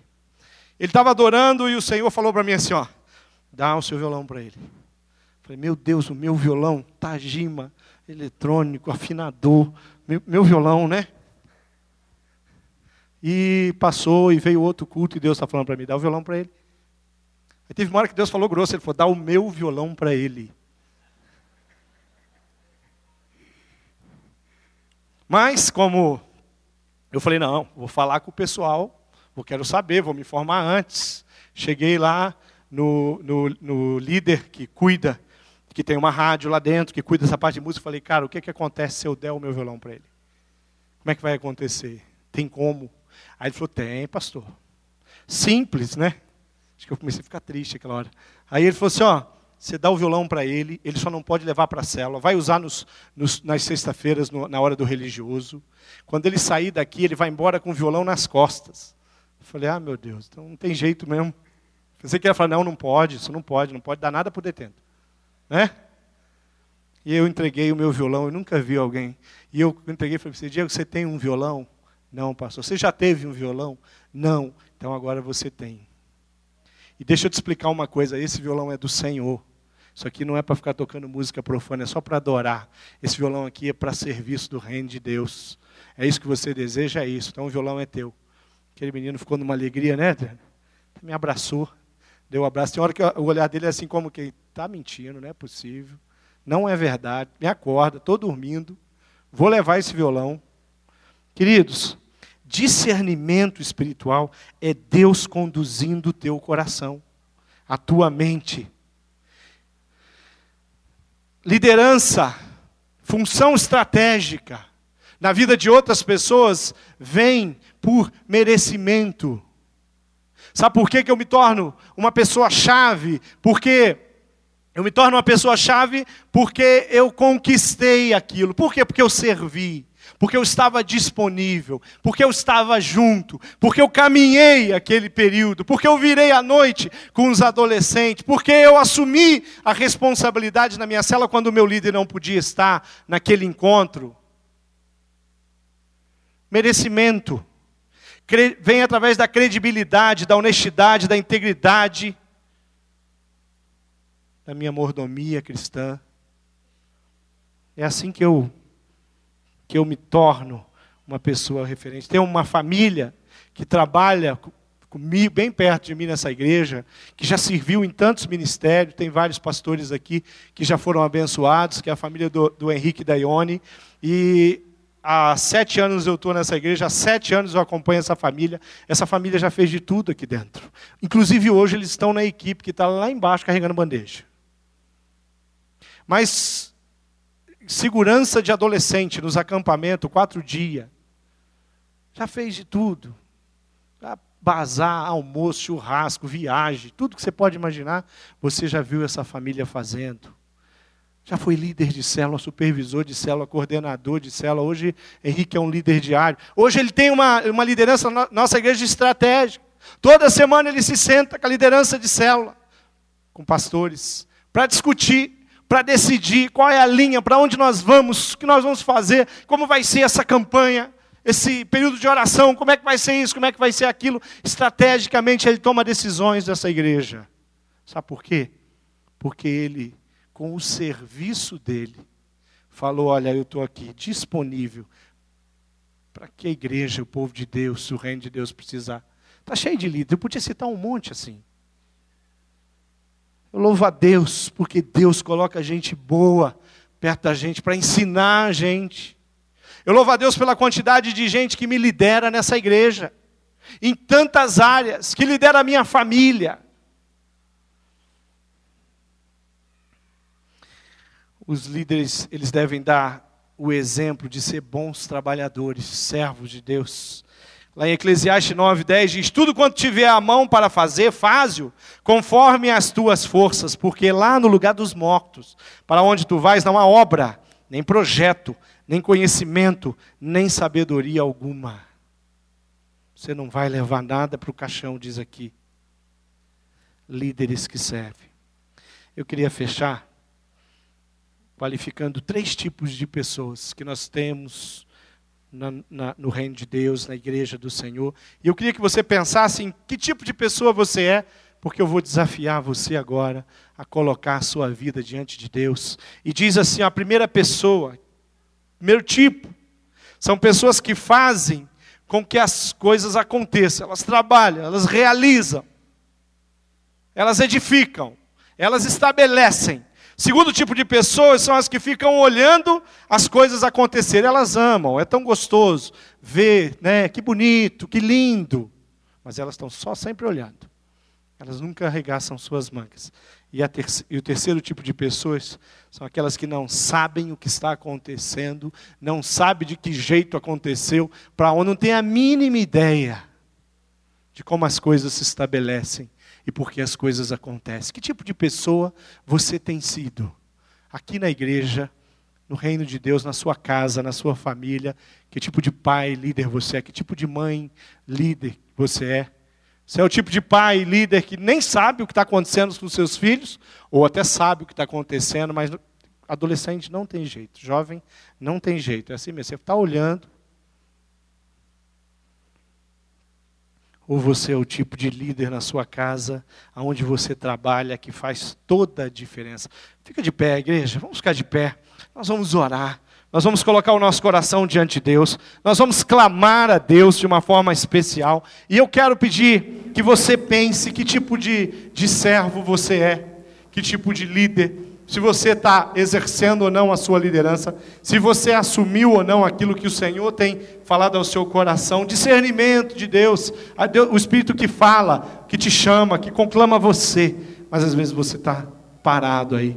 Ele estava adorando e o Senhor falou para mim assim: ó, dá o seu violão para ele. Falei, meu Deus, o meu violão, Tajima, eletrônico, afinador, meu, violão, né? E passou e veio outro culto e Deus está falando para mim, dá o violão para ele. Aí teve uma hora que Deus falou grosso, ele falou, dá o meu violão para ele. Mas, como eu falei, não, vou falar com o pessoal, vou quero saber, vou me informar antes. Cheguei lá no, no, no líder que cuida, que tem uma rádio lá dentro, que cuida dessa parte de música. Falei, cara, o que, que acontece se eu der o meu violão para ele? Como é que vai acontecer? Tem como? Aí ele falou, tem, pastor. Simples, né? Acho que eu comecei a ficar triste aquela hora. Aí ele falou assim, ó, você dá o violão para ele, ele só não pode levar para a célula, vai usar nos, nos, nas sexta-feiras, na hora do religioso. Quando ele sair daqui, ele vai embora com o violão nas costas. Eu falei, ah, meu Deus, então não tem jeito mesmo. Pensei que ia falar, não, não pode, isso não pode, não pode dar nada para o detento. Né? E eu entreguei o meu violão, eu nunca vi alguém. E eu entreguei e falei, você, Diego, você tem um violão? Não, pastor. Você já teve um violão? Não. Então agora você tem. E deixa eu te explicar uma coisa: esse violão é do Senhor. Isso aqui não é para ficar tocando música profana, é só para adorar. Esse violão aqui é para serviço do reino de Deus. É isso que você deseja, é isso. Então o violão é teu. Aquele menino ficou numa alegria, né? Me abraçou, deu um abraço. Tem hora que o olhar dele é assim como que está mentindo, não é possível. Não é verdade. Me acorda, estou dormindo. Vou levar esse violão. Queridos, discernimento espiritual é Deus conduzindo o teu coração, a tua mente liderança, função estratégica na vida de outras pessoas vem por merecimento. Sabe por que, eu me torno uma pessoa chave? Porque eu me torno uma pessoa chave porque eu conquistei aquilo. Por quê? Porque eu servi porque eu estava disponível, porque eu estava junto, porque eu caminhei aquele período, porque eu virei à noite com os adolescentes, porque eu assumi a responsabilidade na minha cela quando o meu líder não podia estar naquele encontro. Merecimento vem através da credibilidade, da honestidade, da integridade, da minha mordomia cristã. É assim que eu que eu me torno uma pessoa referente. Tem uma família que trabalha comigo, bem perto de mim nessa igreja, que já serviu em tantos ministérios, tem vários pastores aqui que já foram abençoados, que é a família do, do Henrique e da Ione. E há sete anos eu estou nessa igreja, há sete anos eu acompanho essa família. Essa família já fez de tudo aqui dentro. Inclusive hoje eles estão na equipe que está lá embaixo carregando bandeja. Mas segurança de adolescente nos acampamentos, quatro dias. Já fez de tudo. Bazar, almoço, churrasco, viagem, tudo que você pode imaginar, você já viu essa família fazendo. Já foi líder de célula, supervisor de célula, coordenador de célula. Hoje, Henrique é um líder diário. Hoje, ele tem uma, uma liderança na nossa igreja estratégica. Toda semana ele se senta com a liderança de célula, com pastores, para discutir para decidir qual é a linha, para onde nós vamos, o que nós vamos fazer, como vai ser essa campanha, esse período de oração, como é que vai ser isso, como é que vai ser aquilo. Estrategicamente ele toma decisões dessa igreja. Sabe por quê? Porque ele, com o serviço dele, falou: Olha, eu estou aqui disponível para que a igreja, o povo de Deus, o reino de Deus precisar. Está cheio de líderes, eu podia citar um monte assim. Eu louvo a Deus, porque Deus coloca gente boa perto da gente para ensinar a gente. Eu louvo a Deus pela quantidade de gente que me lidera nessa igreja, em tantas áreas, que lidera a minha família. Os líderes, eles devem dar o exemplo de ser bons trabalhadores, servos de Deus. Lá em Eclesiastes 9, 10 diz: Tudo quanto tiver a mão para fazer, faz-o, conforme as tuas forças, porque lá no lugar dos mortos, para onde tu vais, não há obra, nem projeto, nem conhecimento, nem sabedoria alguma. Você não vai levar nada para o caixão, diz aqui. Líderes que servem. Eu queria fechar qualificando três tipos de pessoas que nós temos na, na, no reino de Deus, na igreja do Senhor. E eu queria que você pensasse em que tipo de pessoa você é, porque eu vou desafiar você agora a colocar a sua vida diante de Deus. E diz assim: a primeira pessoa, primeiro tipo, são pessoas que fazem com que as coisas aconteçam, elas trabalham, elas realizam, elas edificam, elas estabelecem. Segundo tipo de pessoas são as que ficam olhando as coisas acontecerem. Elas amam, é tão gostoso ver, né? Que bonito, que lindo. Mas elas estão só sempre olhando. Elas nunca arregaçam suas mangas. E, e, o terceiro tipo de pessoas são aquelas que não sabem o que está acontecendo, não sabem de que jeito aconteceu, para onde não tem a mínima ideia de como as coisas se estabelecem e por que as coisas acontecem. Que tipo de pessoa você tem sido? Aqui na igreja, no reino de Deus, na sua casa, na sua família, que tipo de pai, líder você é? Que tipo de mãe, líder você é? Você é o tipo de pai, líder que nem sabe o que está acontecendo com seus filhos, ou até sabe o que está acontecendo, mas adolescente não tem jeito, jovem não tem jeito. É assim mesmo, você está olhando. Ou você é o tipo de líder na sua casa, aonde você trabalha, que faz toda a diferença. Fica de pé, igreja, vamos ficar de pé. Nós vamos orar. Nós vamos colocar o nosso coração diante de Deus. Nós vamos clamar a Deus de uma forma especial. E eu quero pedir que você pense que tipo de, de servo você é, que tipo de líder, se você está exercendo ou não a sua liderança, se você assumiu ou não aquilo que o Senhor tem falado ao seu coração, discernimento de Deus, Deus o Espírito que fala, que te chama, que conclama você, mas às vezes você está parado aí.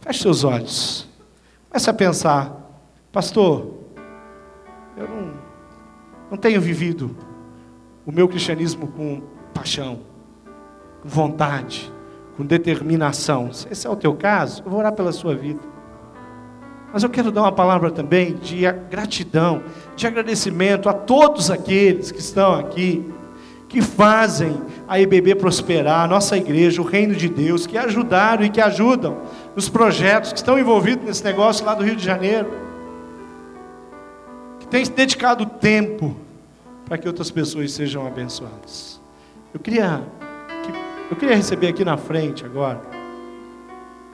Feche seus olhos. Comece a pensar Pastor, eu não, não tenho vivido o meu cristianismo com paixão, com vontade, com determinação. Se esse é o teu caso, eu vou orar pela sua vida. Mas eu quero dar uma palavra também de gratidão, de agradecimento a todos aqueles que estão aqui, que fazem a EBB prosperar, a nossa igreja, o reino de Deus, que ajudaram e que ajudam nos projetos que estão envolvidos nesse negócio lá do Rio de Janeiro tem dedicado tempo para que outras pessoas sejam abençoadas. Eu queria, eu queria receber aqui na frente agora.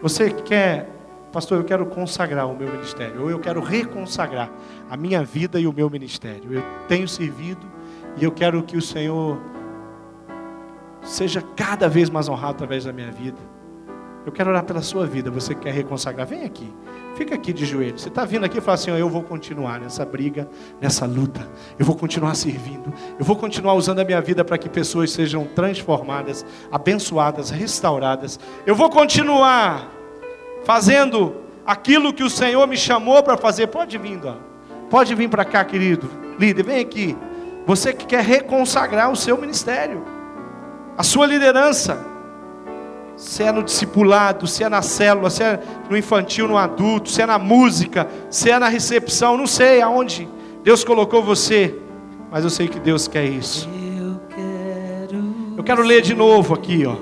Você quer, pastor, eu quero consagrar o meu ministério, ou eu quero reconsagrar a minha vida e o meu ministério. Eu tenho servido e eu quero que o Senhor seja cada vez mais honrado através da minha vida. Eu quero orar pela sua vida. Você quer reconsagrar? Vem aqui. Fica aqui de joelhos. Você está vindo aqui e fala assim: eu vou continuar nessa briga, nessa luta. Eu vou continuar servindo. Eu vou continuar usando a minha vida para que pessoas sejam transformadas, abençoadas, restauradas. Eu vou continuar fazendo aquilo que o Senhor me chamou para fazer. Pode vir, ó. pode vir para cá, querido. Líder, vem aqui. Você que quer reconsagrar o seu ministério, a sua liderança se é no discipulado, se é na célula, se é no infantil, no adulto, se é na música, se é na recepção, não sei aonde Deus colocou você, mas eu sei que Deus quer isso. Eu quero ler de novo aqui, ó.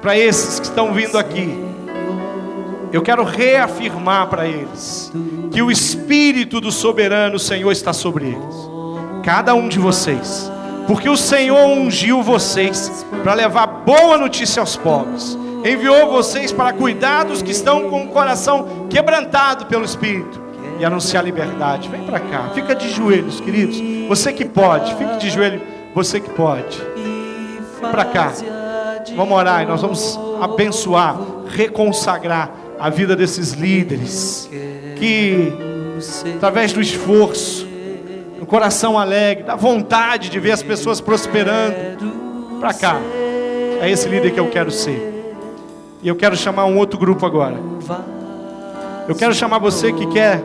Para esses que estão vindo aqui, eu quero reafirmar para eles que o Espírito do Soberano Senhor está sobre eles, cada um de vocês porque o Senhor ungiu vocês para levar boa notícia aos pobres, enviou vocês para cuidar dos que estão com o coração quebrantado pelo Espírito e anunciar liberdade. Vem para cá, fica de joelhos, queridos. Você que pode, fique de joelho, você que pode. Vem para cá, vamos orar e nós vamos abençoar, reconsagrar a vida desses líderes que, através do esforço, no coração alegre, da vontade de ver as pessoas prosperando. Para cá. É esse líder que eu quero ser. E eu quero chamar um outro grupo agora. Eu quero chamar você que quer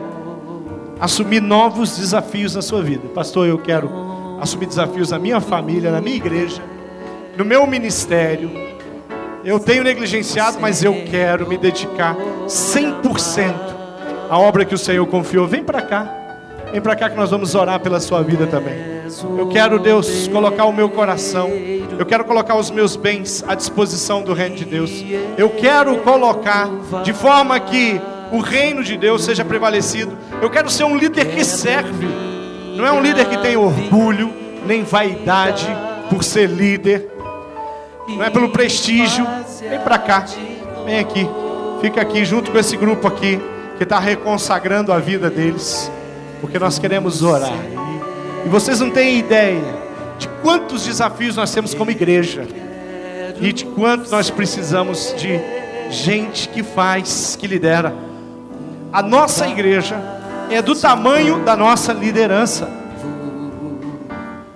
assumir novos desafios na sua vida. Pastor, eu quero assumir desafios na minha família, na minha igreja, no meu ministério. Eu tenho negligenciado, mas eu quero me dedicar 100% à obra que o Senhor confiou. Vem para cá. Vem para cá que nós vamos orar pela sua vida também. Eu quero, Deus, colocar o meu coração. Eu quero colocar os meus bens à disposição do reino de Deus. Eu quero colocar de forma que o reino de Deus seja prevalecido. Eu quero ser um líder que serve, não é um líder que tem orgulho, nem vaidade por ser líder, não é pelo prestígio. Vem para cá, vem aqui, fica aqui junto com esse grupo aqui que está reconsagrando a vida deles, porque nós queremos orar. E vocês não têm ideia de quantos desafios nós temos como igreja e de quanto nós precisamos de gente que faz, que lidera. A nossa igreja é do tamanho da nossa liderança.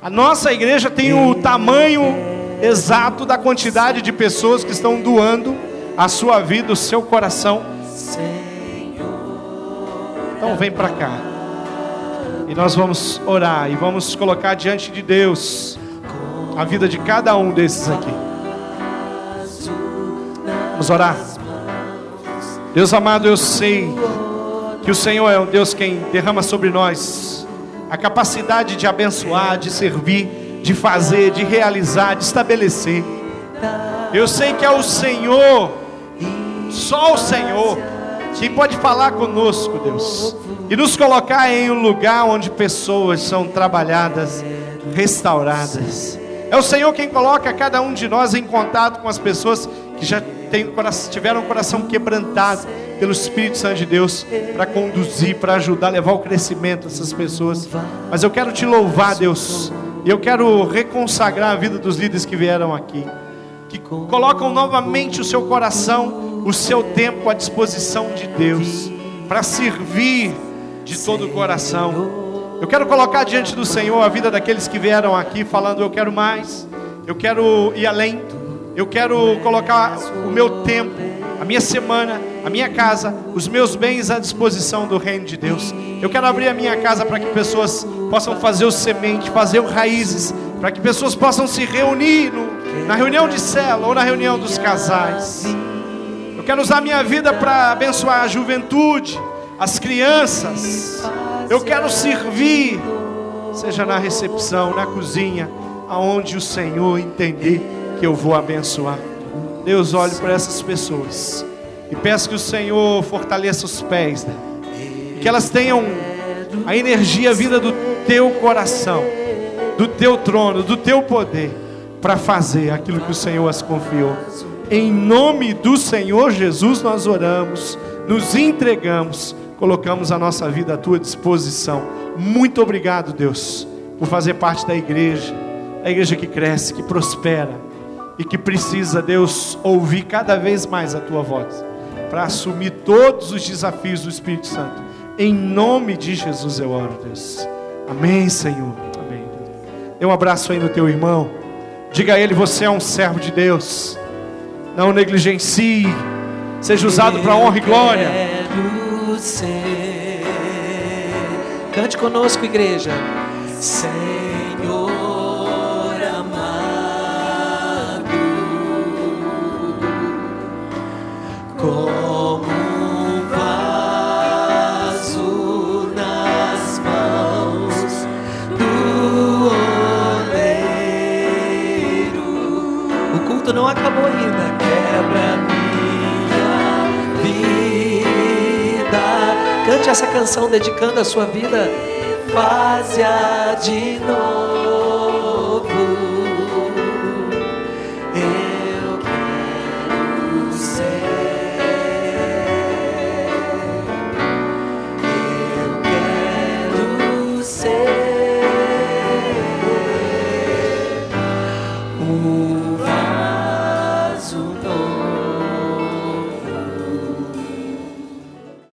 A nossa igreja tem o tamanho exato da quantidade de pessoas que estão doando a sua vida, o seu coração. Então vem para cá. E nós vamos orar e vamos colocar diante de Deus a vida de cada um desses aqui. Vamos orar. Deus amado, eu sei que o Senhor é um Deus quem derrama sobre nós a capacidade de abençoar, de servir, de fazer, de realizar, de estabelecer. Eu sei que é o Senhor, só o Senhor, quem pode falar conosco, Deus, e nos colocar em um lugar onde pessoas são trabalhadas, restauradas. É o Senhor quem coloca cada um de nós em contato com as pessoas que já tem, tiveram o coração quebrantado pelo Espírito Santo de Deus para conduzir, para ajudar, levar o crescimento dessas pessoas. Mas eu quero te louvar, Deus, e eu quero reconsagrar a vida dos líderes que vieram aqui, que colocam novamente o seu coração, o seu tempo à disposição de Deus, para servir de todo o coração. Eu quero colocar diante do Senhor a vida daqueles que vieram aqui falando: Eu quero mais, eu quero ir além eu quero colocar o meu tempo, a minha semana, a minha casa, os meus bens à disposição do reino de Deus. Eu quero abrir a minha casa para que pessoas possam fazer o semente, fazer o raízes, para que pessoas possam se reunir no, na reunião de cela ou na reunião dos casais. Quero usar minha vida para abençoar a juventude, as crianças. Eu quero servir, seja na recepção, na cozinha, aonde o Senhor entender que eu vou abençoar. Deus, olhe para essas pessoas e peço que o Senhor fortaleça os pés, que elas tenham a energia vinda do teu coração, do teu trono, do teu poder, para fazer aquilo que o Senhor as confiou. Em nome do Senhor Jesus nós oramos, nos entregamos, colocamos a nossa vida à tua disposição. Muito obrigado, Deus, por fazer parte da igreja, a igreja que cresce, que prospera e que precisa, Deus, ouvir cada vez mais a tua voz, para assumir todos os desafios do Espírito Santo. Em nome de Jesus eu oro, Deus. Amém, Senhor. Amém. Dê um abraço aí no teu irmão. Diga a ele: você é um servo de Deus. Não negligencie. Seja usado para honra e glória. Cante conosco, igreja. Essa canção dedicando a sua vida. Faz-a de novo.